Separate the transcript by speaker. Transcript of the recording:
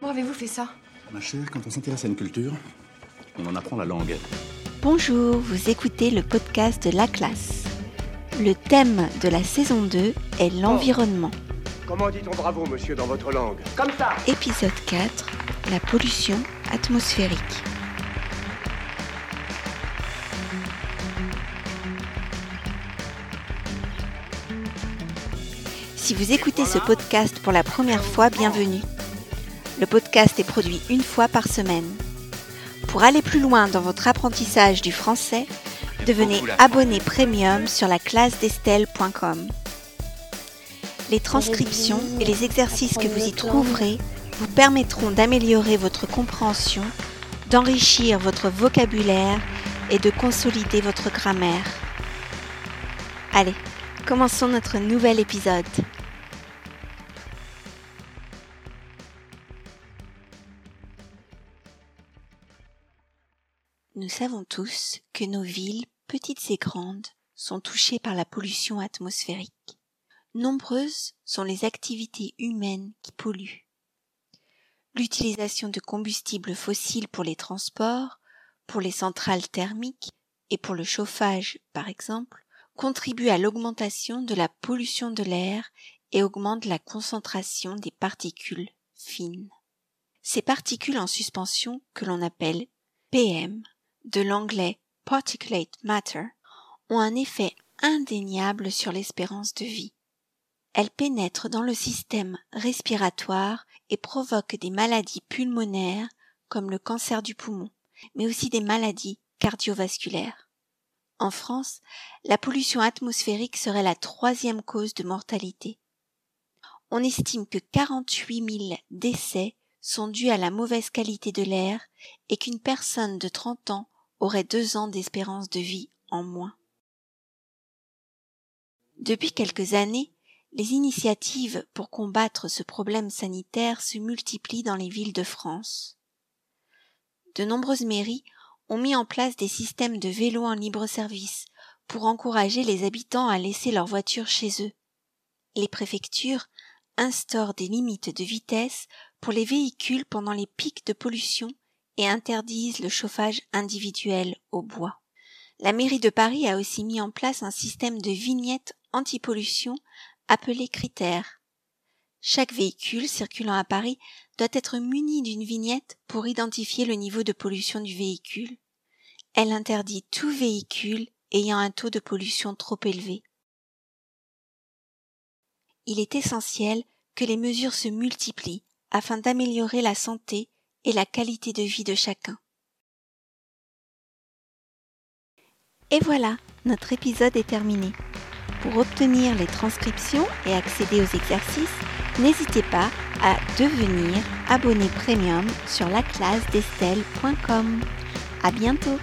Speaker 1: Comment avez-vous fait ça?
Speaker 2: Ma chère, quand on s'intéresse à une culture, on en apprend la langue.
Speaker 3: Bonjour, vous écoutez le podcast de La Classe. Le thème de la saison 2 est l'environnement.
Speaker 4: Comment dit-on bravo, monsieur, dans votre langue? Comme ça
Speaker 3: Épisode 4, la pollution atmosphérique. Si vous écoutez ce podcast pour la première fois, bienvenue. Le podcast est produit une fois par semaine. Pour aller plus loin dans votre apprentissage du français, devenez abonné premium sur la classe d'Estelle.com. Les transcriptions et les exercices que vous y trouverez vous permettront d'améliorer votre compréhension, d'enrichir votre vocabulaire et de consolider votre grammaire. Allez, commençons notre nouvel épisode. Nous savons tous que nos villes, petites et grandes, sont touchées par la pollution atmosphérique. Nombreuses sont les activités humaines qui polluent. L'utilisation de combustibles fossiles pour les transports, pour les centrales thermiques et pour le chauffage, par exemple, contribue à l'augmentation de la pollution de l'air et augmente la concentration des particules fines. Ces particules en suspension, que l'on appelle PM, de l'anglais particulate matter, ont un effet indéniable sur l'espérance de vie. Elles pénètrent dans le système respiratoire et provoquent des maladies pulmonaires comme le cancer du poumon, mais aussi des maladies cardiovasculaires. En France, la pollution atmosphérique serait la troisième cause de mortalité. On estime que 48 000 décès sont dus à la mauvaise qualité de l'air et qu'une personne de 30 ans aurait deux ans d'espérance de vie en moins. Depuis quelques années, les initiatives pour combattre ce problème sanitaire se multiplient dans les villes de France. De nombreuses mairies ont mis en place des systèmes de vélos en libre service pour encourager les habitants à laisser leurs voitures chez eux. Les préfectures instaurent des limites de vitesse pour les véhicules pendant les pics de pollution et interdisent le chauffage individuel au bois. La mairie de Paris a aussi mis en place un système de vignettes anti-pollution appelé critères. Chaque véhicule circulant à Paris doit être muni d'une vignette pour identifier le niveau de pollution du véhicule. Elle interdit tout véhicule ayant un taux de pollution trop élevé. Il est essentiel que les mesures se multiplient afin d'améliorer la santé et la qualité de vie de chacun. Et voilà, notre épisode est terminé. Pour obtenir les transcriptions et accéder aux exercices, n'hésitez pas à devenir abonné premium sur la classe d'Estelle.com. À bientôt!